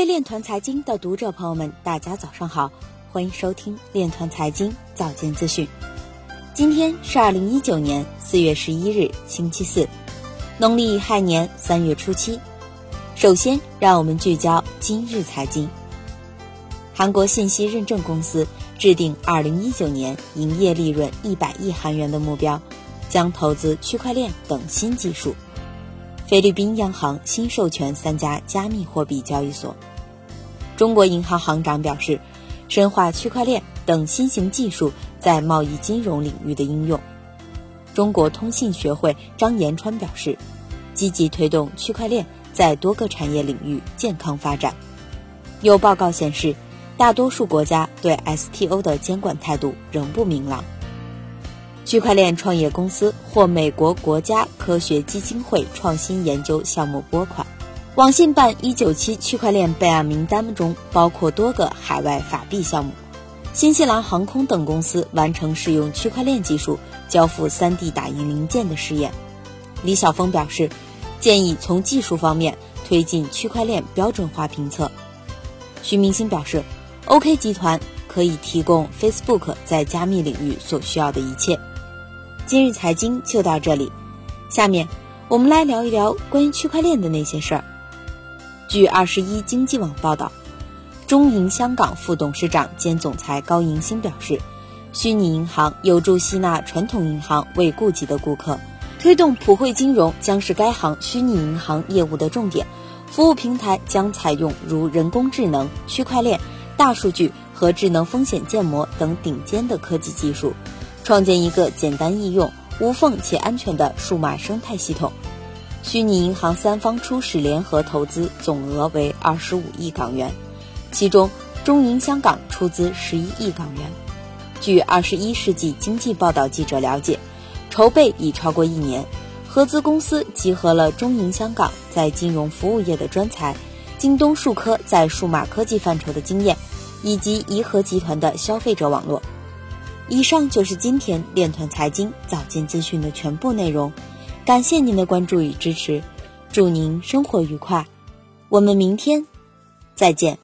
位链团财经的读者朋友们，大家早上好，欢迎收听链团财经早间资讯。今天是二零一九年四月十一日，星期四，农历亥年三月初七。首先，让我们聚焦今日财经。韩国信息认证公司制定二零一九年营业利润一百亿韩元的目标，将投资区块链等新技术。菲律宾央行新授权三家加密货币交易所。中国银行行长表示，深化区块链等新型技术在贸易金融领域的应用。中国通信学会张延川表示，积极推动区块链在多个产业领域健康发展。有报告显示，大多数国家对 STO 的监管态度仍不明朗。区块链创业公司获美国国家科学基金会创新研究项目拨款。网信办一九七区块链备案名单中包括多个海外法币项目。新西兰航空等公司完成使用区块链技术交付 3D 打印零件的试验。李晓峰表示，建议从技术方面推进区块链标准化评测。徐明星表示，OK 集团可以提供 Facebook 在加密领域所需要的一切。今日财经就到这里，下面我们来聊一聊关于区块链的那些事儿。据二十一经济网报道，中银香港副董事长兼总裁高迎新表示，虚拟银行有助吸纳传统银行未顾及的顾客，推动普惠金融将是该行虚拟银行业务的重点。服务平台将采用如人工智能、区块链、大数据和智能风险建模等顶尖的科技技术。创建一个简单易用、无缝且安全的数码生态系统。虚拟银行三方初始联合投资总额为二十五亿港元，其中中银香港出资十一亿港元。据二十一世纪经济报道记者了解，筹备已超过一年。合资公司集合了中银香港在金融服务业的专才，京东数科在数码科技范畴的经验，以及颐和集团的消费者网络。以上就是今天链团财经早间资讯的全部内容，感谢您的关注与支持，祝您生活愉快，我们明天再见。